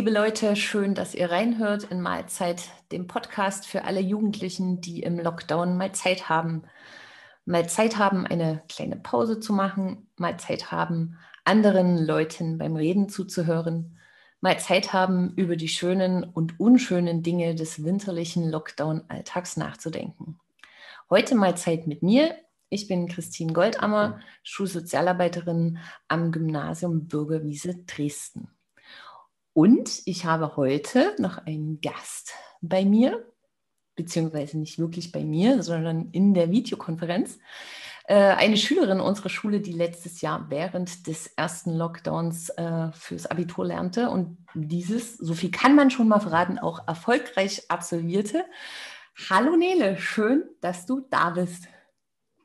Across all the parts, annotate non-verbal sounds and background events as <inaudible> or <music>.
liebe Leute, schön, dass ihr reinhört in Mahlzeit, dem Podcast für alle Jugendlichen, die im Lockdown mal Zeit haben. Mal Zeit haben, eine kleine Pause zu machen, mal Zeit haben, anderen Leuten beim Reden zuzuhören, mal Zeit haben, über die schönen und unschönen Dinge des winterlichen Lockdown-Alltags nachzudenken. Heute mal Zeit mit mir. Ich bin Christine Goldammer, Schulsozialarbeiterin am Gymnasium Bürgerwiese Dresden. Und ich habe heute noch einen Gast bei mir, beziehungsweise nicht wirklich bei mir, sondern in der Videokonferenz. Äh, eine Schülerin unserer Schule, die letztes Jahr während des ersten Lockdowns äh, fürs Abitur lernte und dieses, so viel kann man schon mal verraten, auch erfolgreich absolvierte. Hallo Nele, schön, dass du da bist.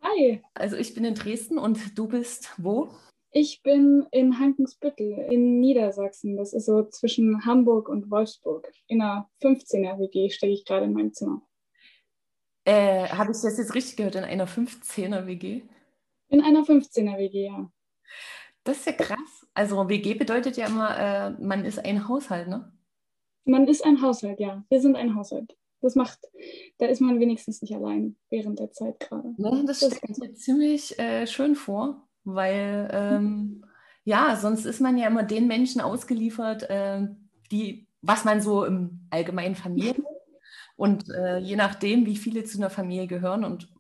Hi. Also ich bin in Dresden und du bist wo? Ich bin in Hankensbüttel in Niedersachsen. Das ist so zwischen Hamburg und Wolfsburg. In einer 15er WG stecke ich gerade in meinem Zimmer. Äh, Habe ich das jetzt richtig gehört? In einer 15er WG? In einer 15er WG, ja. Das ist ja krass. Also WG bedeutet ja immer, äh, man ist ein Haushalt, ne? Man ist ein Haushalt, ja. Wir sind ein Haushalt. Das macht, da ist man wenigstens nicht allein während der Zeit gerade. Ja, das, das stelle ich mir ziemlich äh, schön vor weil ähm, ja, sonst ist man ja immer den Menschen ausgeliefert, äh, die, was man so im allgemeinen Familien <laughs> und äh, je nachdem, wie viele zu einer Familie gehören und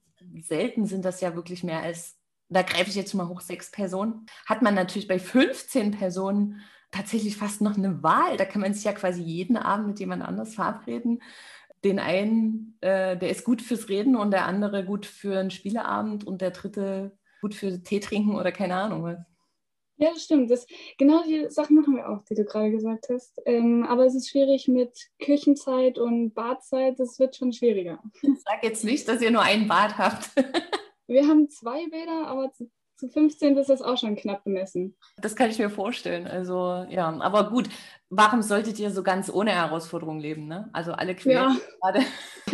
selten sind das ja wirklich mehr als, da greife ich jetzt mal hoch, sechs Personen, hat man natürlich bei 15 Personen tatsächlich fast noch eine Wahl. Da kann man sich ja quasi jeden Abend mit jemand anders verabreden. Den einen, äh, der ist gut fürs Reden und der andere gut für einen Spieleabend und der dritte gut für Tee trinken oder keine Ahnung was. Ja, das stimmt. Das, genau die Sachen machen wir auch, die du gerade gesagt hast. Ähm, aber es ist schwierig mit Küchenzeit und Badzeit. Das wird schon schwieriger. <laughs> Sag jetzt nicht, dass ihr nur ein Bad habt. <laughs> wir haben zwei Bäder, aber zu, zu 15 ist das auch schon knapp bemessen. Das kann ich mir vorstellen. Also ja, aber gut. Warum solltet ihr so ganz ohne Herausforderung leben? Ne? Also alle quälen ja. gerade <laughs>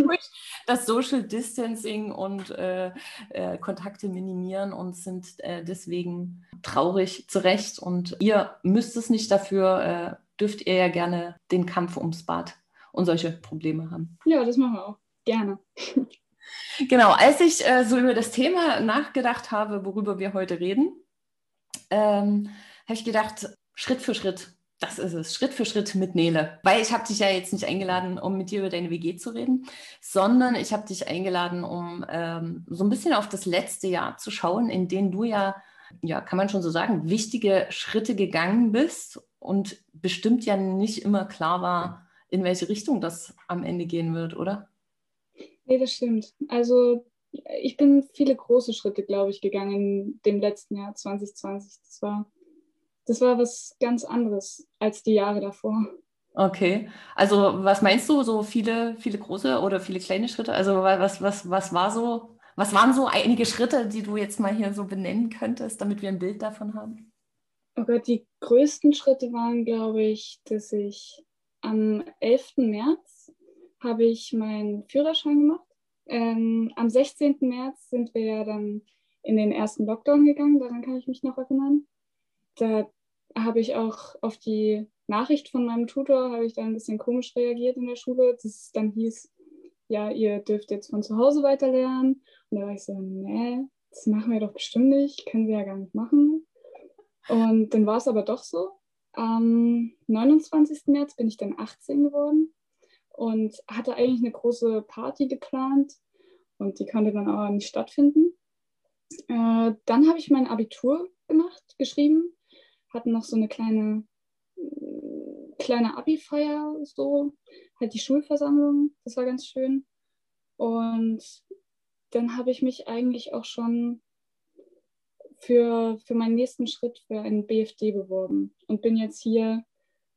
das Social Distancing und äh, äh, Kontakte minimieren und sind äh, deswegen traurig zurecht. Und ihr müsst es nicht dafür, äh, dürft ihr ja gerne den Kampf ums Bad und solche Probleme haben. Ja, das machen wir auch. Gerne. <laughs> Genau, als ich äh, so über das Thema nachgedacht habe, worüber wir heute reden, ähm, habe ich gedacht, Schritt für Schritt das ist es, Schritt für Schritt mit Nele. Weil ich habe dich ja jetzt nicht eingeladen, um mit dir über deine WG zu reden, sondern ich habe dich eingeladen, um ähm, so ein bisschen auf das letzte Jahr zu schauen, in dem du ja, ja, kann man schon so sagen, wichtige Schritte gegangen bist und bestimmt ja nicht immer klar war, in welche Richtung das am Ende gehen wird, oder? Nee, das stimmt. Also ich bin viele große Schritte, glaube ich, gegangen in dem letzten Jahr 2020. Das war das war was ganz anderes als die Jahre davor. Okay, also was meinst du, so viele, viele große oder viele kleine Schritte? Also was, was, was war so, was waren so einige Schritte, die du jetzt mal hier so benennen könntest, damit wir ein Bild davon haben? Oh Gott, die größten Schritte waren, glaube ich, dass ich am 11. März habe ich meinen Führerschein gemacht. Ähm, am 16. März sind wir ja dann in den ersten Lockdown gegangen, daran kann ich mich noch erinnern da habe ich auch auf die Nachricht von meinem Tutor, habe ich da ein bisschen komisch reagiert in der Schule, dass es dann hieß, ja, ihr dürft jetzt von zu Hause weiter lernen. Und da war ich so, nee, das machen wir doch bestimmt nicht, können wir ja gar nicht machen. Und dann war es aber doch so. Am 29. März bin ich dann 18 geworden und hatte eigentlich eine große Party geplant und die konnte dann aber nicht stattfinden. Äh, dann habe ich mein Abitur gemacht, geschrieben hatten noch so eine kleine, kleine Abi-Feier, so, halt die Schulversammlung, das war ganz schön. Und dann habe ich mich eigentlich auch schon für, für meinen nächsten Schritt für einen BFD beworben und bin jetzt hier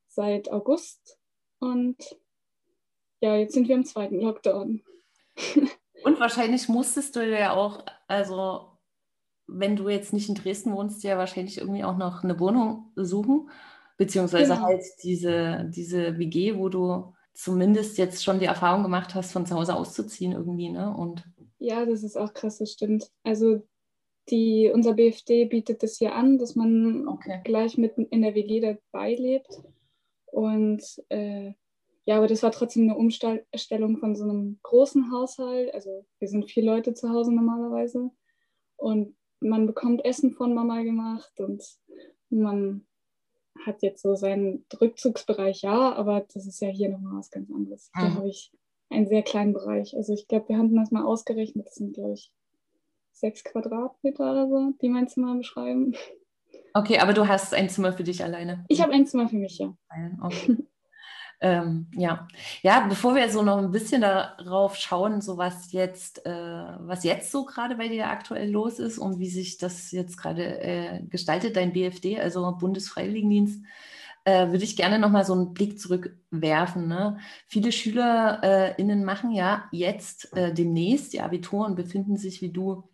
seit August und ja, jetzt sind wir im zweiten Lockdown. <laughs> Und wahrscheinlich musstest du ja auch, also wenn du jetzt nicht in Dresden wohnst, ja wahrscheinlich irgendwie auch noch eine Wohnung suchen, beziehungsweise genau. halt diese, diese WG, wo du zumindest jetzt schon die Erfahrung gemacht hast, von zu Hause auszuziehen irgendwie, ne? Und ja, das ist auch krass, das stimmt. Also die, unser BFD bietet das hier an, dass man okay. gleich mit in der WG dabei lebt. Und äh, ja, aber das war trotzdem eine Umstellung von so einem großen Haushalt. Also wir sind vier Leute zu Hause normalerweise. Und man bekommt Essen von Mama gemacht und man hat jetzt so seinen Rückzugsbereich, ja, aber das ist ja hier nochmal was ganz anderes. Mhm. Da habe ich einen sehr kleinen Bereich. Also ich glaube, wir haben das mal ausgerechnet, das sind, glaube ich, sechs Quadratmeter oder so, die mein Zimmer beschreiben. Okay, aber du hast ein Zimmer für dich alleine. Ich habe ein Zimmer für mich, ja. Okay. <laughs> ähm, ja. ja, bevor wir so noch ein bisschen darauf schauen, so was jetzt, äh, was jetzt so gerade bei dir aktuell los ist und wie sich das jetzt gerade äh, gestaltet, dein BFD, also Bundesfreiwilligendienst, äh, würde ich gerne nochmal so einen Blick zurückwerfen. Ne? Viele SchülerInnen machen ja jetzt äh, demnächst ihr Abitur und befinden sich wie du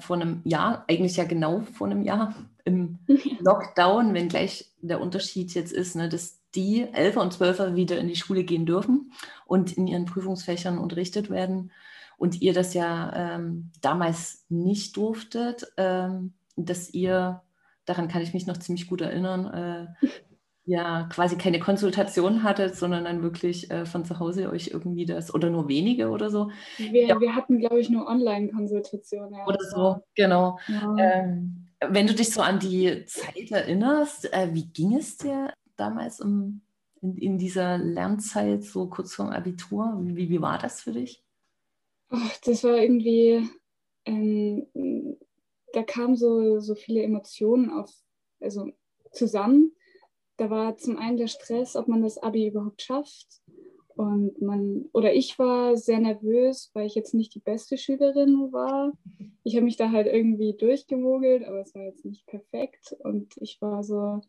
vor einem Jahr, eigentlich ja genau vor einem Jahr im <laughs> Lockdown, wenn gleich der Unterschied jetzt ist, ne, dass die Elfer und Zwölfer wieder in die Schule gehen dürfen und in ihren Prüfungsfächern unterrichtet werden und ihr das ja ähm, damals nicht durftet, ähm, dass ihr, daran kann ich mich noch ziemlich gut erinnern, äh, <laughs> ja quasi keine Konsultation hattet, sondern dann wirklich äh, von zu Hause euch irgendwie das oder nur wenige oder so. Wir, ja. wir hatten, glaube ich, nur Online-Konsultationen. Ja. Oder so, genau. Ja. Ähm, wenn du dich so an die Zeit erinnerst, äh, wie ging es dir damals im, in, in, dieser Lernzeit, so kurz vorm Abitur? Wie, wie war das für dich? Ach, das war irgendwie, ähm, da kamen so, so viele Emotionen auf, also zusammen da war zum einen der Stress, ob man das Abi überhaupt schafft. Und man, oder ich war sehr nervös, weil ich jetzt nicht die beste Schülerin war. Ich habe mich da halt irgendwie durchgemogelt, aber es war jetzt nicht perfekt. Und ich war so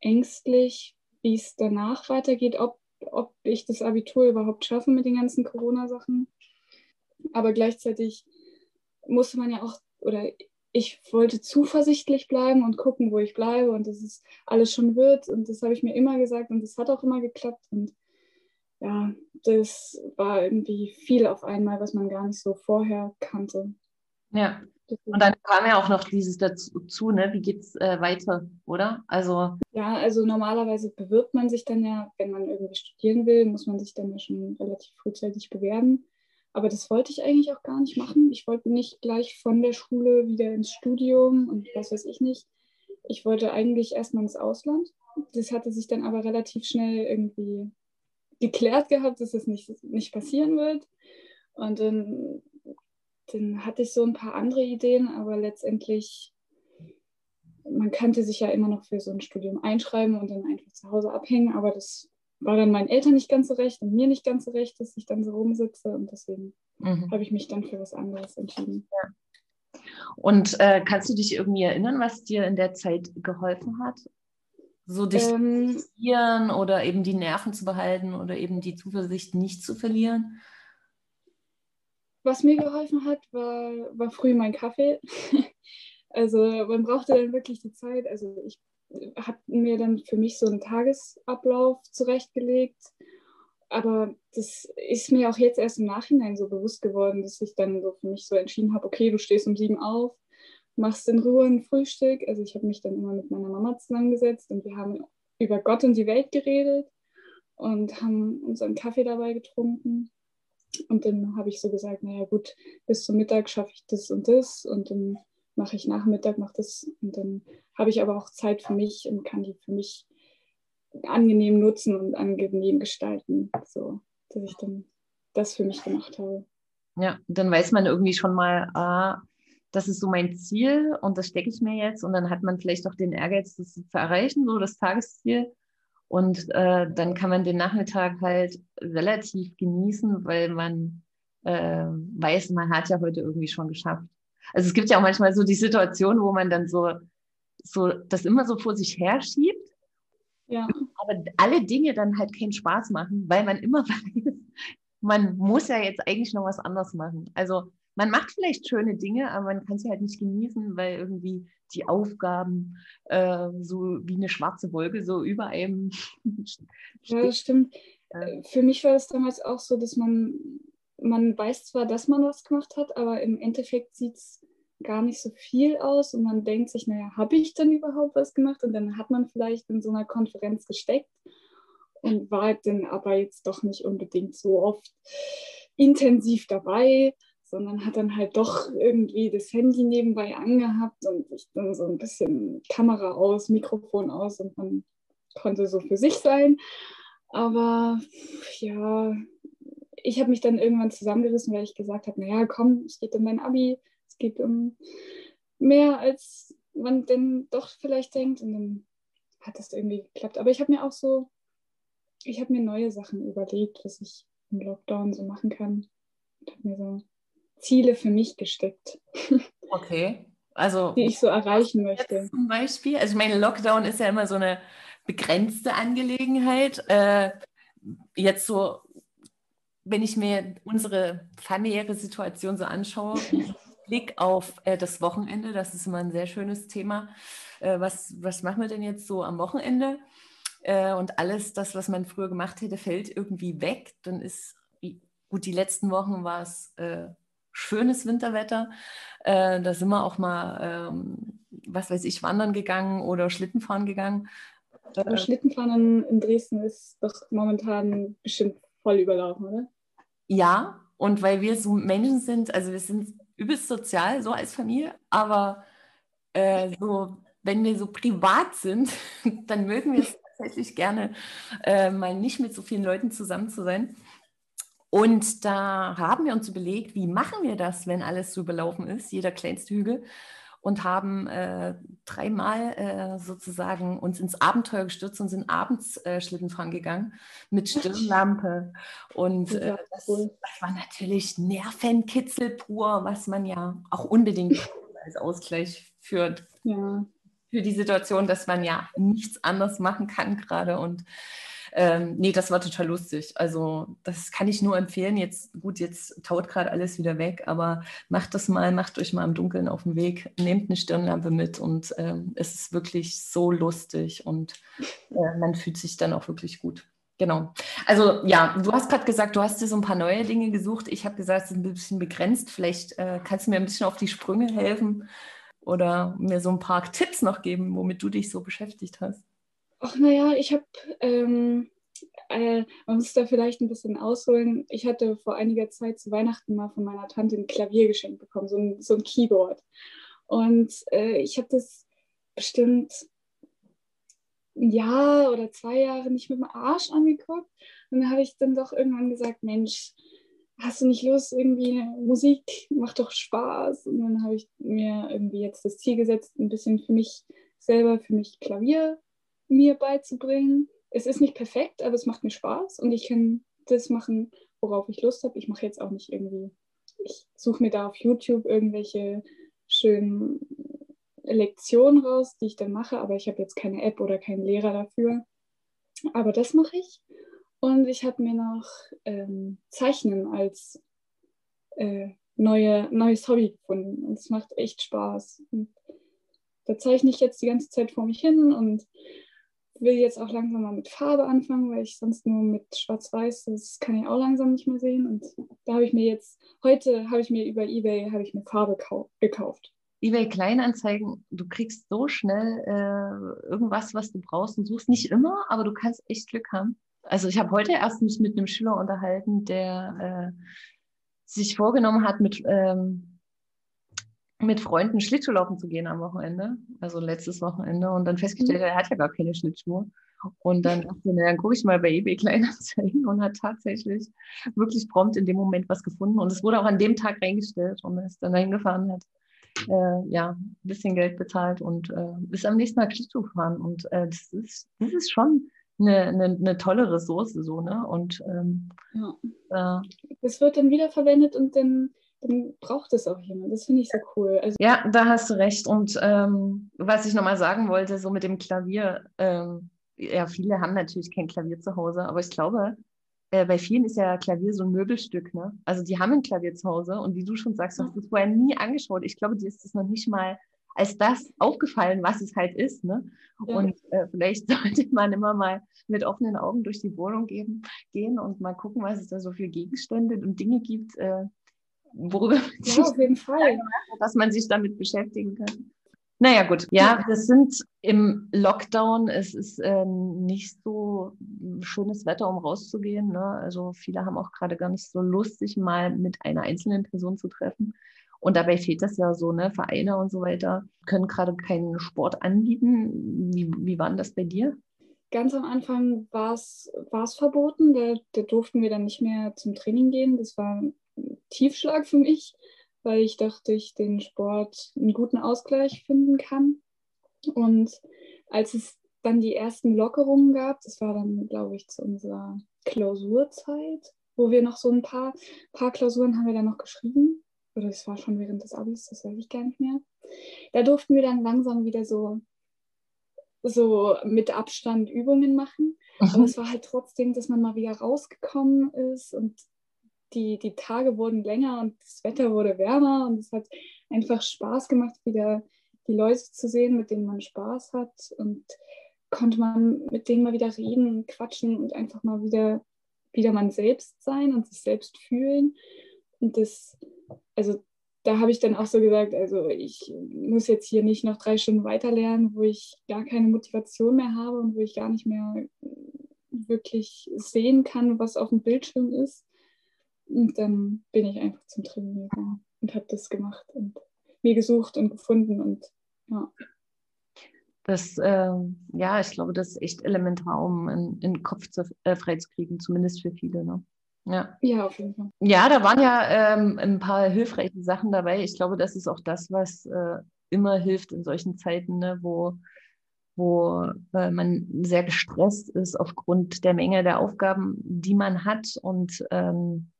ängstlich, wie es danach weitergeht, ob, ob ich das Abitur überhaupt schaffe mit den ganzen Corona-Sachen. Aber gleichzeitig musste man ja auch, oder ich wollte zuversichtlich bleiben und gucken, wo ich bleibe und dass es alles schon wird. Und das habe ich mir immer gesagt und das hat auch immer geklappt. Und ja, das war irgendwie viel auf einmal, was man gar nicht so vorher kannte. Ja. Und dann kam ja auch noch dieses dazu, ne? Wie geht's äh, weiter, oder? Also ja, also normalerweise bewirbt man sich dann ja, wenn man irgendwie studieren will, muss man sich dann ja schon relativ frühzeitig bewerben. Aber das wollte ich eigentlich auch gar nicht machen. Ich wollte nicht gleich von der Schule wieder ins Studium und was weiß ich nicht. Ich wollte eigentlich erstmal ins Ausland. Das hatte sich dann aber relativ schnell irgendwie geklärt gehabt, dass das nicht, nicht passieren wird. Und dann, dann hatte ich so ein paar andere Ideen, aber letztendlich, man kannte sich ja immer noch für so ein Studium einschreiben und dann einfach zu Hause abhängen, aber das war dann meinen Eltern nicht ganz so recht und mir nicht ganz so recht, dass ich dann so rumsitze und deswegen mhm. habe ich mich dann für was anderes entschieden. Ja. Und äh, kannst du dich irgendwie erinnern, was dir in der Zeit geholfen hat? So dich ähm, zu fixieren oder eben die Nerven zu behalten oder eben die Zuversicht nicht zu verlieren? Was mir geholfen hat, war, war früh mein Kaffee. <laughs> also man brauchte dann wirklich die Zeit. Also ich habe mir dann für mich so einen Tagesablauf zurechtgelegt. Aber das ist mir auch jetzt erst im Nachhinein so bewusst geworden, dass ich dann so für mich so entschieden habe, okay, du stehst um sieben auf, machst in Ruhe ein Frühstück. Also ich habe mich dann immer mit meiner Mama zusammengesetzt und wir haben über Gott und die Welt geredet und haben unseren Kaffee dabei getrunken. Und dann habe ich so gesagt, naja gut, bis zum Mittag schaffe ich das und das und dann mache ich Nachmittag, mache das und dann habe ich aber auch Zeit für mich und kann die für mich angenehm nutzen und angenehm gestalten, so dass ich dann das für mich gemacht habe. Ja, dann weiß man irgendwie schon mal, ah, das ist so mein Ziel und das stecke ich mir jetzt und dann hat man vielleicht auch den Ehrgeiz, das zu erreichen, so das Tagesziel. Und äh, dann kann man den Nachmittag halt relativ genießen, weil man äh, weiß, man hat ja heute irgendwie schon geschafft. Also es gibt ja auch manchmal so die Situation, wo man dann so, so das immer so vor sich her schiebt. Ja. Aber alle Dinge dann halt keinen Spaß machen, weil man immer <laughs> weiß, man muss ja jetzt eigentlich noch was anderes machen. Also man macht vielleicht schöne Dinge, aber man kann sie halt nicht genießen, weil irgendwie die Aufgaben äh, so wie eine schwarze Wolke so über einem. <laughs> ja, das stimmt. Für mich war es damals auch so, dass man man weiß zwar, dass man was gemacht hat, aber im Endeffekt sieht es gar nicht so viel aus und man denkt sich, naja, habe ich denn überhaupt was gemacht? Und dann hat man vielleicht in so einer Konferenz gesteckt und war dann aber jetzt doch nicht unbedingt so oft intensiv dabei, sondern hat dann halt doch irgendwie das Handy nebenbei angehabt und sich dann so ein bisschen Kamera aus, Mikrofon aus und man konnte so für sich sein. Aber ja, ich habe mich dann irgendwann zusammengerissen, weil ich gesagt habe, naja, komm, es geht um mein Abi, es geht um mehr, als man denn doch vielleicht denkt. Und dann hat das irgendwie geklappt. Aber ich habe mir auch so, ich habe mir neue Sachen überlegt, was ich im Lockdown so machen kann. Und habe mir so Ziele für mich gesteckt. <laughs> Okay. Also, die ich so erreichen möchte. Zum Beispiel, also ich meine, Lockdown ist ja immer so eine begrenzte Angelegenheit. Äh, jetzt so, wenn ich mir unsere familiäre Situation so anschaue, Blick auf äh, das Wochenende, das ist immer ein sehr schönes Thema. Äh, was, was machen wir denn jetzt so am Wochenende? Äh, und alles das, was man früher gemacht hätte, fällt irgendwie weg. Dann ist, gut, die letzten Wochen war es äh, schönes Winterwetter. Äh, da sind wir auch mal, ähm, was weiß ich, wandern gegangen oder Schlittenfahren gegangen. Äh, Schlittenfahren in Dresden ist doch momentan bestimmt voll überlaufen, oder? Ja, und weil wir so Menschen sind, also wir sind übelst sozial, so als Familie, aber äh, so, wenn wir so privat sind, <laughs> dann mögen wir es <laughs> tatsächlich gerne, äh, mal nicht mit so vielen Leuten zusammen zu sein. Und da haben wir uns überlegt, wie machen wir das, wenn alles so überlaufen ist, jeder kleinste Hügel, und haben äh, dreimal äh, sozusagen uns ins Abenteuer gestürzt und sind abends äh, Schlittenfahren gegangen mit Stirnlampe. Und äh, das, das, war natürlich Nervenkitzel pur, was man ja auch unbedingt als Ausgleich führt. Ja. Für die Situation, dass man ja nichts anderes machen kann gerade. Und ähm, nee, das war total lustig. Also das kann ich nur empfehlen. Jetzt, gut, jetzt taut gerade alles wieder weg, aber macht das mal, macht euch mal im Dunkeln auf den Weg, nehmt eine Stirnlampe mit und ähm, es ist wirklich so lustig und äh, man fühlt sich dann auch wirklich gut. Genau. Also ja, du hast gerade gesagt, du hast dir so ein paar neue Dinge gesucht. Ich habe gesagt, es ist ein bisschen begrenzt. Vielleicht äh, kannst du mir ein bisschen auf die Sprünge helfen oder mir so ein paar Tipps noch geben, womit du dich so beschäftigt hast. Ach naja, ich habe, ähm, äh, man muss da vielleicht ein bisschen ausholen. Ich hatte vor einiger Zeit zu Weihnachten mal von meiner Tante ein Klavier geschenkt bekommen, so ein, so ein Keyboard. Und äh, ich habe das bestimmt ein Jahr oder zwei Jahre nicht mit dem Arsch angeguckt. Und dann habe ich dann doch irgendwann gesagt, Mensch, hast du nicht Lust, irgendwie Musik macht doch Spaß. Und dann habe ich mir irgendwie jetzt das Ziel gesetzt, ein bisschen für mich selber, für mich Klavier mir beizubringen. Es ist nicht perfekt, aber es macht mir Spaß und ich kann das machen, worauf ich Lust habe. Ich mache jetzt auch nicht irgendwie, ich suche mir da auf YouTube irgendwelche schönen Lektionen raus, die ich dann mache, aber ich habe jetzt keine App oder keinen Lehrer dafür. Aber das mache ich. Und ich habe mir noch ähm, Zeichnen als äh, neue, neues Hobby gefunden. Und es macht echt Spaß. Und da zeichne ich jetzt die ganze Zeit vor mich hin und will jetzt auch langsam mal mit Farbe anfangen, weil ich sonst nur mit Schwarz-Weiß, das kann ich auch langsam nicht mehr sehen. Und da habe ich mir jetzt, heute habe ich mir über Ebay, habe ich mir Farbe gekauft. eBay Kleinanzeigen, du kriegst so schnell äh, irgendwas, was du brauchst und suchst. Nicht immer, aber du kannst echt Glück haben. Also ich habe heute erst mich mit einem Schüler unterhalten, der äh, sich vorgenommen hat, mit ähm, mit Freunden Schlittschuh laufen zu gehen am Wochenende, also letztes Wochenende, und dann festgestellt, mhm. er hat ja gar keine Schlittschuhe. Und dann dachte ich, dann gucke ich mal bei eBay Kleinanzeigen und hat tatsächlich wirklich prompt in dem Moment was gefunden. Und es wurde auch an dem Tag reingestellt und er ist dann dahin gefahren hat. Äh, ja, ein bisschen Geld bezahlt und äh, ist am nächsten Tag Schlittschuh fahren. Und äh, das, ist, das ist schon eine, eine, eine tolle Ressource so, ne? Und ähm, ja. Äh, das wird dann wiederverwendet und dann dann braucht es auch jemand. Das finde ich so cool. Also ja, da hast du recht. Und ähm, was ich nochmal sagen wollte, so mit dem Klavier, ähm, ja, viele haben natürlich kein Klavier zu Hause, aber ich glaube, äh, bei vielen ist ja Klavier so ein Möbelstück. Ne? Also die haben ein Klavier zu Hause und wie du schon sagst, du hast es vorher nie angeschaut. Ich glaube, dir ist das noch nicht mal als das aufgefallen, was es halt ist. Ne? Ja. Und äh, vielleicht <laughs> sollte man immer mal mit offenen Augen durch die Wohnung geben, gehen und mal gucken, was es da so für Gegenstände und Dinge gibt, äh, worüber ja, auf jeden <laughs> Fall. dass man sich damit beschäftigen kann. Naja, gut. Ja, das sind im Lockdown. Es ist ähm, nicht so schönes Wetter, um rauszugehen. Ne? Also viele haben auch gerade gar nicht so Lust, sich mal mit einer einzelnen Person zu treffen. Und dabei fehlt das ja so, ne? Vereine und so weiter können gerade keinen Sport anbieten. Wie, wie war denn das bei dir? Ganz am Anfang war es verboten. Da, da durften wir dann nicht mehr zum Training gehen. Das war Tiefschlag für mich weil ich dachte, ich den Sport einen guten Ausgleich finden kann. Und als es dann die ersten Lockerungen gab, das war dann, glaube ich, zu unserer Klausurzeit, wo wir noch so ein paar, paar Klausuren haben wir dann noch geschrieben. Oder es war schon während des Abis, das weiß ich gar nicht mehr. Da durften wir dann langsam wieder so, so mit Abstand Übungen machen. Mhm. Aber es war halt trotzdem, dass man mal wieder rausgekommen ist und die, die Tage wurden länger und das Wetter wurde wärmer und es hat einfach Spaß gemacht, wieder die Leute zu sehen, mit denen man Spaß hat und konnte man mit denen mal wieder reden, quatschen und einfach mal wieder, wieder man selbst sein und sich selbst fühlen. Und das, also da habe ich dann auch so gesagt, also ich muss jetzt hier nicht noch drei Stunden weiterlernen, wo ich gar keine Motivation mehr habe und wo ich gar nicht mehr wirklich sehen kann, was auf dem Bildschirm ist. Und dann bin ich einfach zum Training gegangen und habe das gemacht und mir gesucht und gefunden und ja. Das, äh, ja, ich glaube, das ist echt elementar, um in, den Kopf zu, äh, freizukriegen, zumindest für viele. Ne? Ja. ja, auf jeden Fall. Ja, da waren ja ähm, ein paar hilfreiche Sachen dabei. Ich glaube, das ist auch das, was äh, immer hilft in solchen Zeiten, ne, wo, wo äh, man sehr gestresst ist aufgrund der Menge der Aufgaben, die man hat und ähm,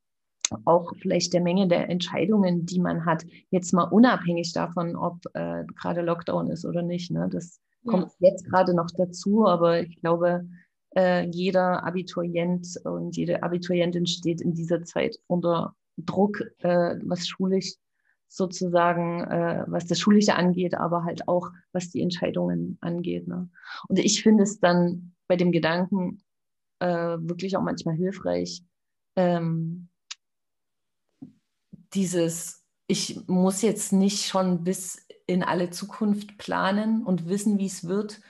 auch vielleicht der Menge der Entscheidungen, die man hat, jetzt mal unabhängig davon, ob äh, gerade Lockdown ist oder nicht. Ne? Das ja. kommt jetzt gerade noch dazu, aber ich glaube, äh, jeder Abiturient und jede Abiturientin steht in dieser Zeit unter Druck, äh, was schulisch sozusagen, äh, was das Schulische angeht, aber halt auch, was die Entscheidungen angeht. Ne? Und ich finde es dann bei dem Gedanken äh, wirklich auch manchmal hilfreich, ähm, dieses, ich muss jetzt nicht schon bis in alle Zukunft planen und wissen, wie es wird.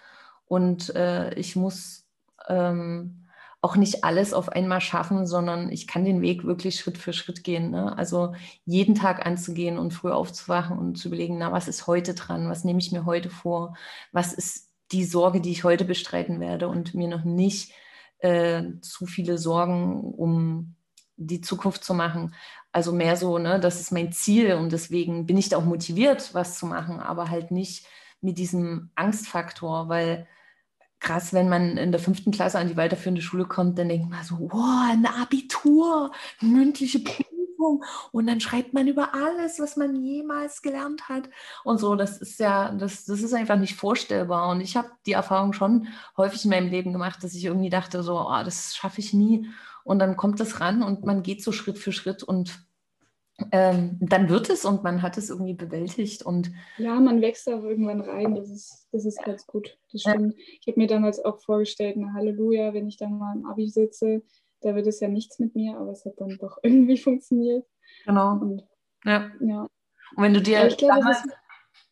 Und äh, ich muss ähm, auch nicht alles auf einmal schaffen, sondern ich kann den Weg wirklich Schritt für Schritt gehen. Ne? Also jeden Tag anzugehen und früh aufzuwachen und zu überlegen, na, was ist heute dran? Was nehme ich mir heute vor? Was ist die Sorge, die ich heute bestreiten werde und mir noch nicht äh, zu viele Sorgen um die Zukunft zu machen. Also mehr so, ne, das ist mein Ziel und deswegen bin ich da auch motiviert, was zu machen, aber halt nicht mit diesem Angstfaktor, weil krass, wenn man in der fünften Klasse an die weiterführende Schule kommt, dann denkt man so, wow, ein Abitur, mündliche Prüfung und dann schreibt man über alles, was man jemals gelernt hat und so. Das ist ja, das, das ist einfach nicht vorstellbar und ich habe die Erfahrung schon häufig in meinem Leben gemacht, dass ich irgendwie dachte so, oh, das schaffe ich nie und dann kommt es ran und man geht so Schritt für Schritt und ähm, dann wird es und man hat es irgendwie bewältigt. Und ja, man wächst auch irgendwann rein. Das ist, das ist ganz gut. Das stimmt. Ich habe mir damals auch vorgestellt, na Halleluja, wenn ich dann mal im Abi sitze, da wird es ja nichts mit mir, aber es hat dann doch <laughs> irgendwie funktioniert. Genau. Und, ja. ja. Und wenn du dir glaube, damals,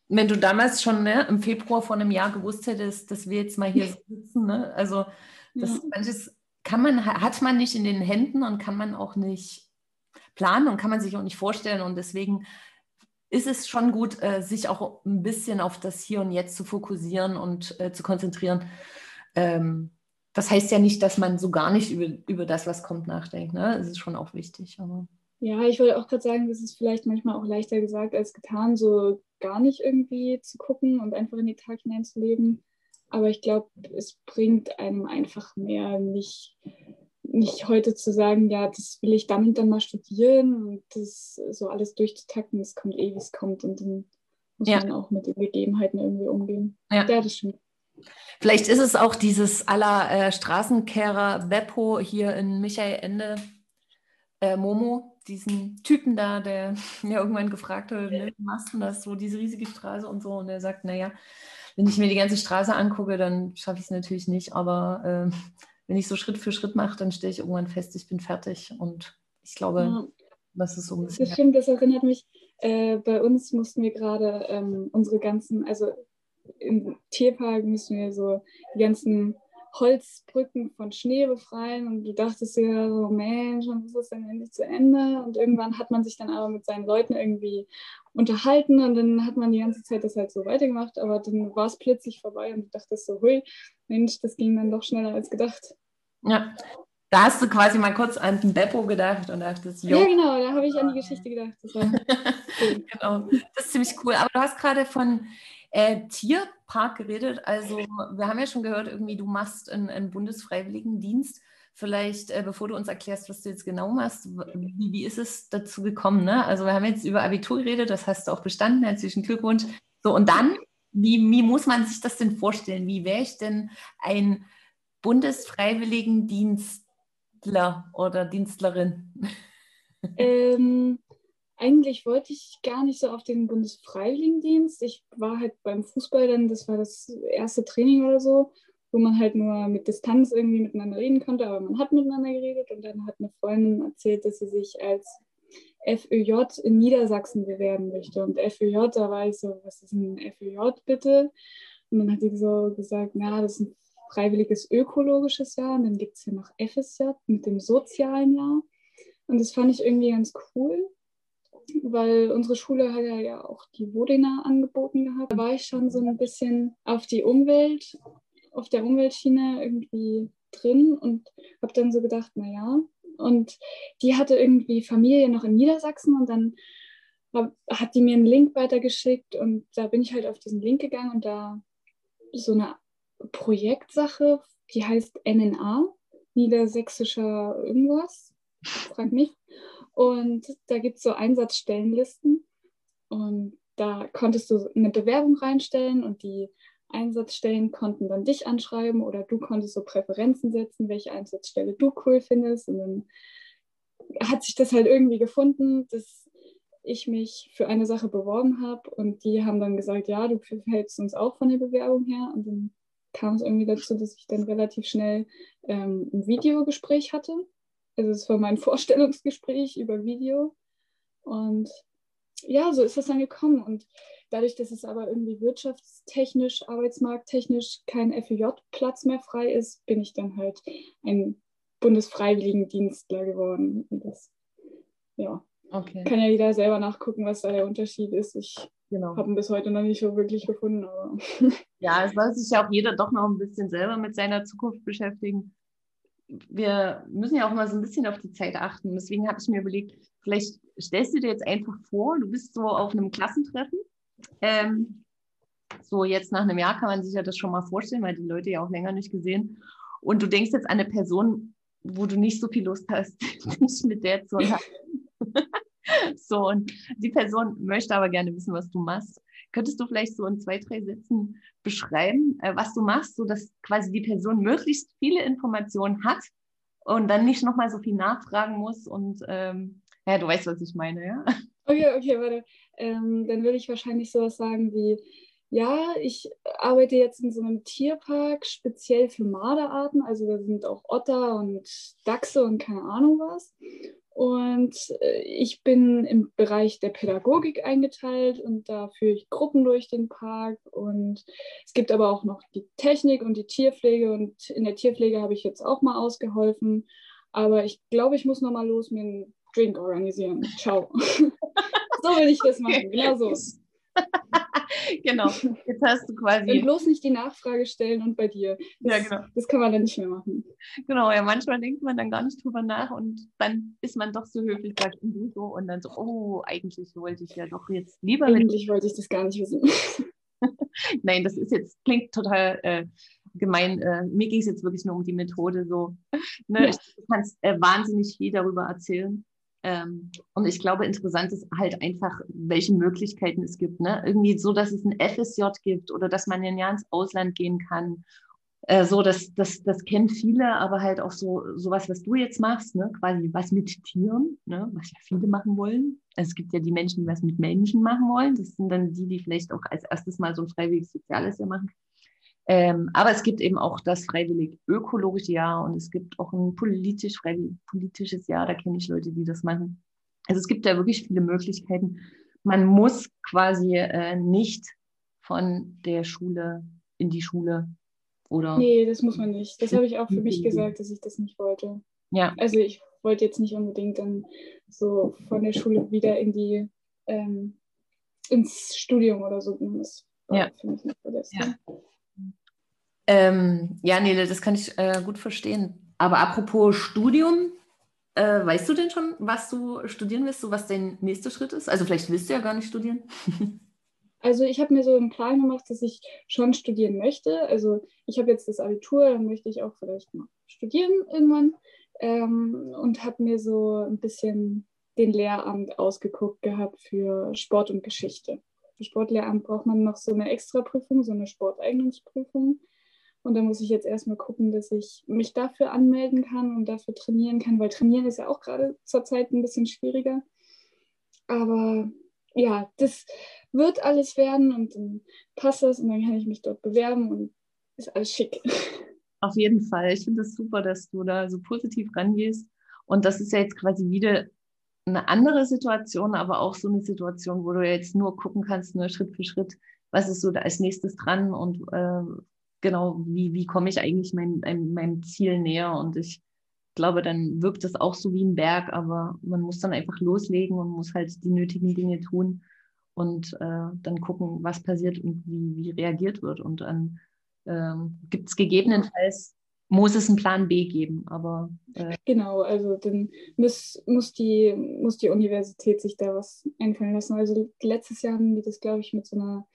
wenn du damals schon ne, im Februar vor einem Jahr gewusst hättest, dass wir jetzt mal hier sitzen, ne? also das ja. manches kann man, hat man nicht in den Händen und kann man auch nicht planen und kann man sich auch nicht vorstellen. Und deswegen ist es schon gut, äh, sich auch ein bisschen auf das Hier und Jetzt zu fokussieren und äh, zu konzentrieren. Ähm, das heißt ja nicht, dass man so gar nicht über, über das, was kommt, nachdenkt. Ne? Das ist schon auch wichtig. Aber ja, ich wollte auch gerade sagen, das ist vielleicht manchmal auch leichter gesagt als getan, so gar nicht irgendwie zu gucken und einfach in den Tag hineinzuleben. Aber ich glaube, es bringt einem einfach mehr, nicht, nicht heute zu sagen, ja, das will ich dann und dann mal studieren und das so alles durchzutakten, es kommt eh, wie es kommt. Und dann muss ja. man auch mit den Gegebenheiten irgendwie umgehen. Ja, ja das stimmt. Vielleicht ist es auch dieses aller äh, Straßenkehrer Beppo hier in Michael Ende äh, Momo, diesen Typen da, der <laughs> mir irgendwann gefragt hat, ne, machst du das so, diese riesige Straße und so. Und er sagt, naja, wenn ich mir die ganze Straße angucke, dann schaffe ich es natürlich nicht. Aber äh, wenn ich so Schritt für Schritt mache, dann stelle ich irgendwann fest, ich bin fertig. Und ich glaube, ja. Was ist so ein bisschen. Das stimmt, das erinnert mich. Äh, bei uns mussten wir gerade ähm, unsere ganzen, also im Tierpark müssen wir so die ganzen Holzbrücken von Schnee befreien und du dachtest ja so, Mensch, wann ist das denn endlich zu Ende? Und irgendwann hat man sich dann aber mit seinen Leuten irgendwie unterhalten und dann hat man die ganze Zeit das halt so weitergemacht, aber dann war es plötzlich vorbei und du dachtest so, hui, Mensch, das ging dann doch schneller als gedacht. Ja, da hast du quasi mal kurz an den Beppo gedacht und dachtest, jo. Ja, genau, da habe ich an die Geschichte gedacht. Das <laughs> cool. genau, das ist ziemlich cool. Aber du hast gerade von äh, Tierpark geredet. Also wir haben ja schon gehört, irgendwie du machst einen, einen Bundesfreiwilligendienst. Vielleicht, äh, bevor du uns erklärst, was du jetzt genau machst, wie, wie ist es dazu gekommen? Ne? Also wir haben jetzt über Abitur geredet, das hast du auch bestanden. Herzlichen Glückwunsch. So, und dann, wie, wie muss man sich das denn vorstellen? Wie wäre ich denn ein Bundesfreiwilligendienstler oder Dienstlerin? Ähm, eigentlich wollte ich gar nicht so auf den Bundesfreiwilligendienst. Ich war halt beim Fußball dann, das war das erste Training oder so, wo man halt nur mit Distanz irgendwie miteinander reden konnte, aber man hat miteinander geredet und dann hat eine Freundin erzählt, dass sie sich als FÖJ in Niedersachsen bewerben möchte. Und FÖJ, da war ich so, was ist ein FÖJ bitte? Und dann hat sie so gesagt, na, das ist ein freiwilliges ökologisches Jahr und dann gibt es hier noch FSJ mit dem sozialen Jahr. Und das fand ich irgendwie ganz cool weil unsere Schule hat ja auch die Wodena angeboten gehabt. Da war ich schon so ein bisschen auf die Umwelt, auf der Umweltschiene irgendwie drin und habe dann so gedacht, naja. Und die hatte irgendwie Familie noch in Niedersachsen und dann hat die mir einen Link weitergeschickt und da bin ich halt auf diesen Link gegangen und da so eine Projektsache, die heißt NNA, Niedersächsischer irgendwas, frag mich. Und da gibt es so Einsatzstellenlisten und da konntest du eine Bewerbung reinstellen und die Einsatzstellen konnten dann dich anschreiben oder du konntest so Präferenzen setzen, welche Einsatzstelle du cool findest. Und dann hat sich das halt irgendwie gefunden, dass ich mich für eine Sache beworben habe und die haben dann gesagt, ja, du hältst uns auch von der Bewerbung her. Und dann kam es irgendwie dazu, dass ich dann relativ schnell ähm, ein Videogespräch hatte also es war mein <laughs> Vorstellungsgespräch über Video. Und ja, so ist das dann gekommen. Und dadurch, dass es aber irgendwie wirtschaftstechnisch, arbeitsmarkttechnisch kein FEJ-Platz mehr frei ist, bin ich dann halt ein Bundesfreiwilligendienstler geworden. Und das, ja, okay. kann ja jeder selber nachgucken, was da der Unterschied ist. Ich genau. habe ihn bis heute noch nicht so wirklich gefunden. Aber ja, es soll sich ja auch jeder doch noch ein bisschen selber mit seiner Zukunft beschäftigen wir müssen ja auch mal so ein bisschen auf die Zeit achten. Deswegen habe ich mir überlegt, vielleicht stellst du dir jetzt einfach vor, du bist so auf einem Klassentreffen. Ähm, so jetzt nach einem Jahr kann man sich ja das schon mal vorstellen, weil die Leute ja auch länger nicht gesehen. Und du denkst jetzt an eine Person, wo du nicht so viel Lust hast, <laughs> dich mit der zu <laughs> unterhalten. <laughs> so, und die Person möchte aber gerne wissen, was du machst. Könntest du vielleicht so in zwei, drei Sätzen beschreiben, äh, was du machst, sodass quasi die Person möglichst viele Informationen hat und dann nicht nochmal so viel nachfragen muss und ähm, ja, du weißt, was ich meine, ja? Okay, okay, warte. Ähm, dann würde ich wahrscheinlich sowas sagen wie, ja, ich arbeite jetzt in so einem Tierpark speziell für Marderarten, also da sind auch Otter und Dachse und keine Ahnung was. Und äh, ich bin im Bereich der Pädagogik eingeteilt und da führe ich Gruppen durch den Park. Und es gibt aber auch noch die Technik und die Tierpflege. Und in der Tierpflege habe ich jetzt auch mal ausgeholfen. Aber ich glaube, ich muss noch mal los mir einen Drink organisieren. Ciao. <laughs> so will ich das machen. Genau so. <laughs> <laughs> genau. Jetzt hast du quasi. Und bloß nicht die Nachfrage stellen und bei dir. Das, ja, genau. Das kann man dann nicht mehr machen. Genau, ja, manchmal denkt man dann gar nicht drüber nach und dann ist man doch so höflich, sagt so und dann so, oh, eigentlich wollte ich ja doch jetzt lieber. Eigentlich wollte ich das gar nicht wissen. <laughs> Nein, das ist jetzt, klingt total äh, gemein. Äh, mir ging es jetzt wirklich nur um die Methode. So, ne? Ja. Du kannst äh, wahnsinnig viel darüber erzählen. Ähm, und ich glaube, interessant ist halt einfach, welche Möglichkeiten es gibt. Ne? Irgendwie so, dass es ein FSJ gibt oder dass man ein Jahr ins Ausland gehen kann. Äh, so, das, das, das kennen viele, aber halt auch so sowas, was du jetzt machst, ne? quasi was mit Tieren, ne? was ja viele machen wollen. Es gibt ja die Menschen, die was mit Menschen machen wollen. Das sind dann die, die vielleicht auch als erstes mal so ein freiwilliges soziales Jahr machen. Ähm, aber es gibt eben auch das freiwillig ökologische Jahr und es gibt auch ein politisch, freiwillig politisches Jahr. Da kenne ich Leute, die das machen. Also es gibt da wirklich viele Möglichkeiten. Man muss quasi äh, nicht von der Schule in die Schule oder. Nee, das muss man nicht. Das habe ich auch für mich <laughs> gesagt, dass ich das nicht wollte. Ja. Also ich wollte jetzt nicht unbedingt dann so von der Schule wieder in die ähm, ins Studium oder so. Das war Ja. für mich nicht so das Ja. Ähm, ja, Nele, das kann ich äh, gut verstehen. Aber apropos Studium, äh, weißt du denn schon, was du studieren willst, so was dein nächster Schritt ist? Also vielleicht willst du ja gar nicht studieren. <laughs> Also ich habe mir so einen Plan gemacht, dass ich schon studieren möchte. Also ich habe jetzt das Abitur, dann möchte ich auch vielleicht mal studieren irgendwann. Ähm, und habe mir so ein bisschen den Lehramt ausgeguckt gehabt für Sport und Geschichte. Für Sportlehramt braucht man noch so eine Extraprüfung, so eine Sporteignungsprüfung. Und da muss ich jetzt erstmal gucken, dass ich mich dafür anmelden kann und dafür trainieren kann, weil trainieren ist ja auch gerade zurzeit ein bisschen schwieriger. Aber ja, das wird alles werden und dann passt das und dann kann ich mich dort bewerben und ist alles schick. <laughs> Auf jeden Fall. Ich finde es das super, dass du da so positiv rangehst. Und das ist ja jetzt quasi wieder eine andere Situation, aber auch so eine Situation, wo du jetzt nur gucken kannst, nur Schritt für Schritt, was ist so da als nächstes dran und äh, genau, wie, wie komme ich eigentlich mein, mein, meinem Ziel näher. Und ich glaube, dann wirkt das auch so wie ein Berg, aber man muss dann einfach loslegen und muss halt die nötigen Dinge tun und äh, dann gucken, was passiert und wie, wie reagiert wird. Und dann ähm, gibt es gegebenenfalls, muss es einen Plan B geben, aber äh, Genau, also dann muss, muss, die, muss die Universität sich da was einfallen lassen. Also letztes Jahr haben die das, glaube ich, mit so einer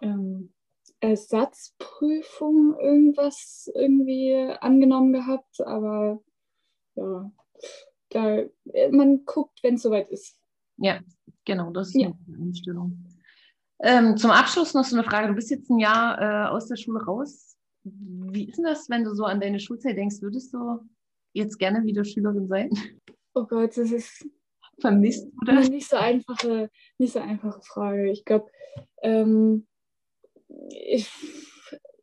ähm, Ersatzprüfung irgendwas irgendwie angenommen gehabt, aber ja, da, man guckt, wenn es soweit ist. ja, genau, das ist Ja. eine Einstellung. Ähm, zum Abschluss noch so eine Frage. Du bist jetzt ein Jahr äh, aus der Schule raus. Wie ist denn das, wenn du so an deine Schulzeit denkst? Würdest du jetzt gerne wieder Schülerin sein? Oh Gott, das ist Vermisst das? nicht so einfache, nicht so einfache Frage. Ich glaube, ähm, ich,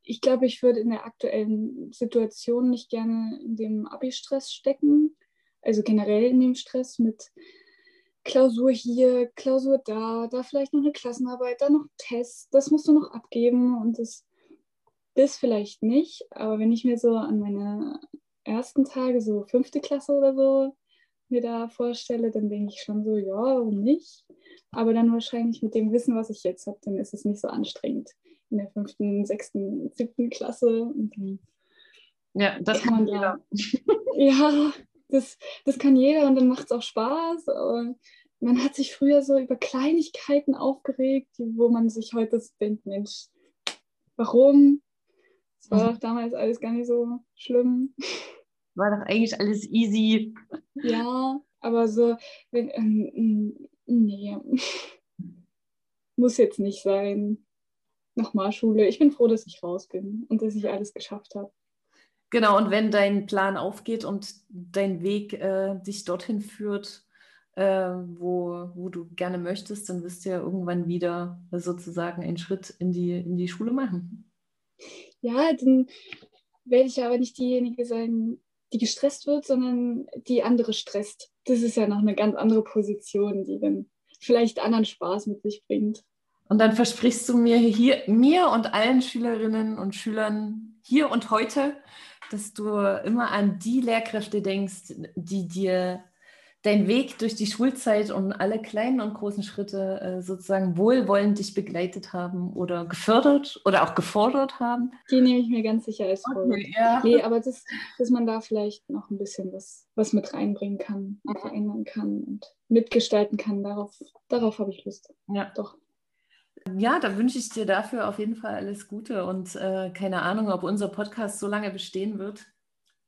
ich glaube, ich würde in der aktuellen Situation nicht gerne in dem Abi-Stress stecken. Also generell in dem Stress mit Klausur hier, Klausur da, da vielleicht noch eine Klassenarbeit, da noch ein Test, das musst du noch abgeben und das, das vielleicht nicht. Aber wenn ich mir so an meine ersten Tage, so fünfte Klasse oder so, mir da vorstelle, dann denke ich schon so, ja, warum nicht? Aber dann wahrscheinlich mit dem Wissen, was ich jetzt habe, dann ist es nicht so anstrengend in der fünften, sechsten, siebten Klasse. Und Ja, das kann jeder. ja, das, das kann jeder und dann macht es auch Spaß. Aber man hat sich früher so über Kleinigkeiten aufgeregt, wo man sich heute denkt, Mensch, warum? Das war doch damals alles gar nicht so schlimm. War doch eigentlich alles easy. Ja, aber so, wenn, ähm, nee, muss jetzt nicht sein. Nochmal Schule. Ich bin froh, dass ich raus bin und dass ich alles geschafft habe. Genau, und wenn dein Plan aufgeht und dein Weg äh, dich dorthin führt, äh, wo, wo du gerne möchtest, dann wirst du ja irgendwann wieder sozusagen einen Schritt in die, in die Schule machen. Ja, dann werde ich aber nicht diejenige sein, die gestresst wird, sondern die andere stresst. Das ist ja noch eine ganz andere Position, die dann vielleicht anderen Spaß mit sich bringt. Und dann versprichst du mir hier, mir und allen Schülerinnen und Schülern hier und heute, dass du immer an die Lehrkräfte denkst, die dir deinen Weg durch die Schulzeit und alle kleinen und großen Schritte äh, sozusagen wohlwollend dich begleitet haben oder gefördert oder auch gefordert haben. Die nehme ich mir ganz sicher als Vorbild. ja. Nee, aber das, dass man da vielleicht noch ein bisschen was, was mit reinbringen kann und verändern kann und mitgestalten kann, darauf, darauf habe ich Lust. Ja. Doch. Ja, da wünsche ich dir dafür auf jeden Fall alles Gute und äh, keine Ahnung, ob unser Podcast so lange bestehen wird.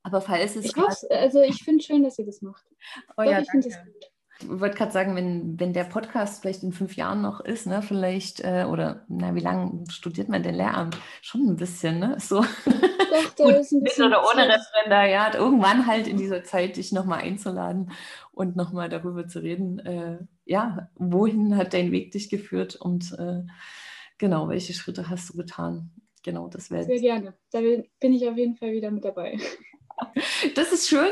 Aber falls es Ich hoffe, also ich finde schön, dass ihr das macht. Oh Doch, ja, ich finde das gut. Ich wollte gerade sagen, wenn, wenn der Podcast vielleicht in fünf Jahren noch ist, ne, vielleicht, äh, oder na, wie lange studiert man denn Lehramt? Schon ein bisschen, ne? So <laughs> gut, mit oder ohne Zeit. Referendariat, irgendwann halt in dieser Zeit dich nochmal einzuladen und nochmal darüber zu reden, äh, ja, wohin hat dein Weg dich geführt und äh, genau, welche Schritte hast du getan? Genau, das wäre Sehr gerne. Da bin ich auf jeden Fall wieder mit dabei. Das ist schön.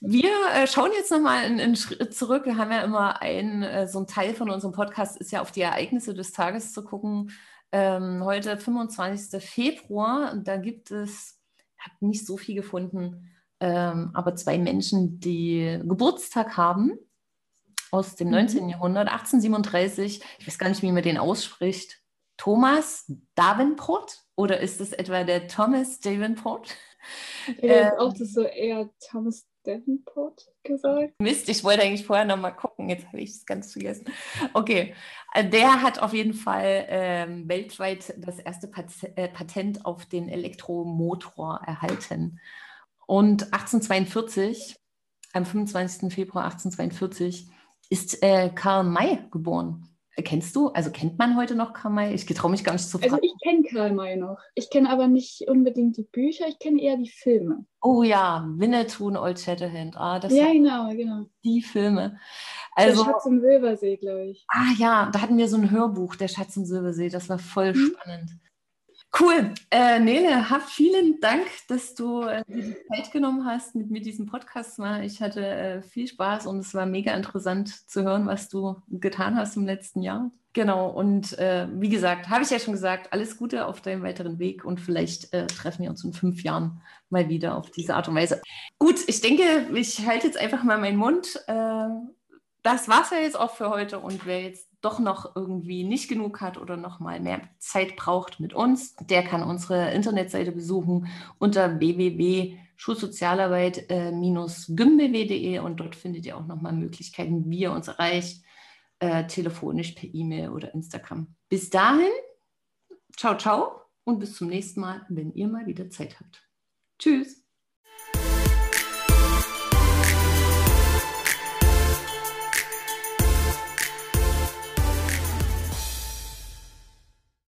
Wir äh, schauen jetzt nochmal einen, einen Schritt zurück. Wir haben ja immer ein, äh, so ein Teil von unserem Podcast ist ja auf die Ereignisse des Tages zu gucken. Ähm, heute 25. Februar. Da gibt es, ich habe nicht so viel gefunden, ähm, aber zwei Menschen, die Geburtstag haben aus dem 19. Mhm. Jahrhundert, 1837. Ich weiß gar nicht, wie man den ausspricht. Thomas Davenport oder ist es etwa der Thomas Davenport? Ich ähm, auch das so eher Thomas Davenport gesagt. Mist, ich wollte eigentlich vorher noch mal gucken, jetzt habe ich es ganz vergessen. Okay, äh, der hat auf jeden Fall ähm, weltweit das erste Pat äh, Patent auf den Elektromotor erhalten. Und 1842, am 25. Februar 1842, ist äh, Karl May geboren. Kennst du? Also kennt man heute noch Karl May? Ich traue mich gar nicht zu fragen. Also ich kenne Karl May noch. Ich kenne aber nicht unbedingt die Bücher, ich kenne eher die Filme. Oh ja, Winnetou und Old Shatterhand. Ah, das ja, genau, genau. Die Filme. Also, der Schatz im Silbersee, glaube ich. Ah ja, da hatten wir so ein Hörbuch, Der Schatz im Silbersee. Das war voll mhm. spannend. Cool. Äh, Nele, hab vielen Dank, dass du äh, dir die Zeit genommen hast, mit mir diesen Podcast zu machen. Ich hatte äh, viel Spaß und es war mega interessant zu hören, was du getan hast im letzten Jahr. Genau, und äh, wie gesagt, habe ich ja schon gesagt, alles Gute auf deinem weiteren Weg und vielleicht äh, treffen wir uns in fünf Jahren mal wieder auf diese Art und Weise. Gut, ich denke, ich halte jetzt einfach mal meinen Mund. Äh, das es ja jetzt auch für heute und wer jetzt doch noch irgendwie nicht genug hat oder noch mal mehr Zeit braucht mit uns, der kann unsere Internetseite besuchen unter www.schulsozialarbeit-gymbw.de äh, und dort findet ihr auch noch mal Möglichkeiten, wie ihr uns erreicht, äh, telefonisch, per E-Mail oder Instagram. Bis dahin, ciao, ciao und bis zum nächsten Mal, wenn ihr mal wieder Zeit habt. Tschüss.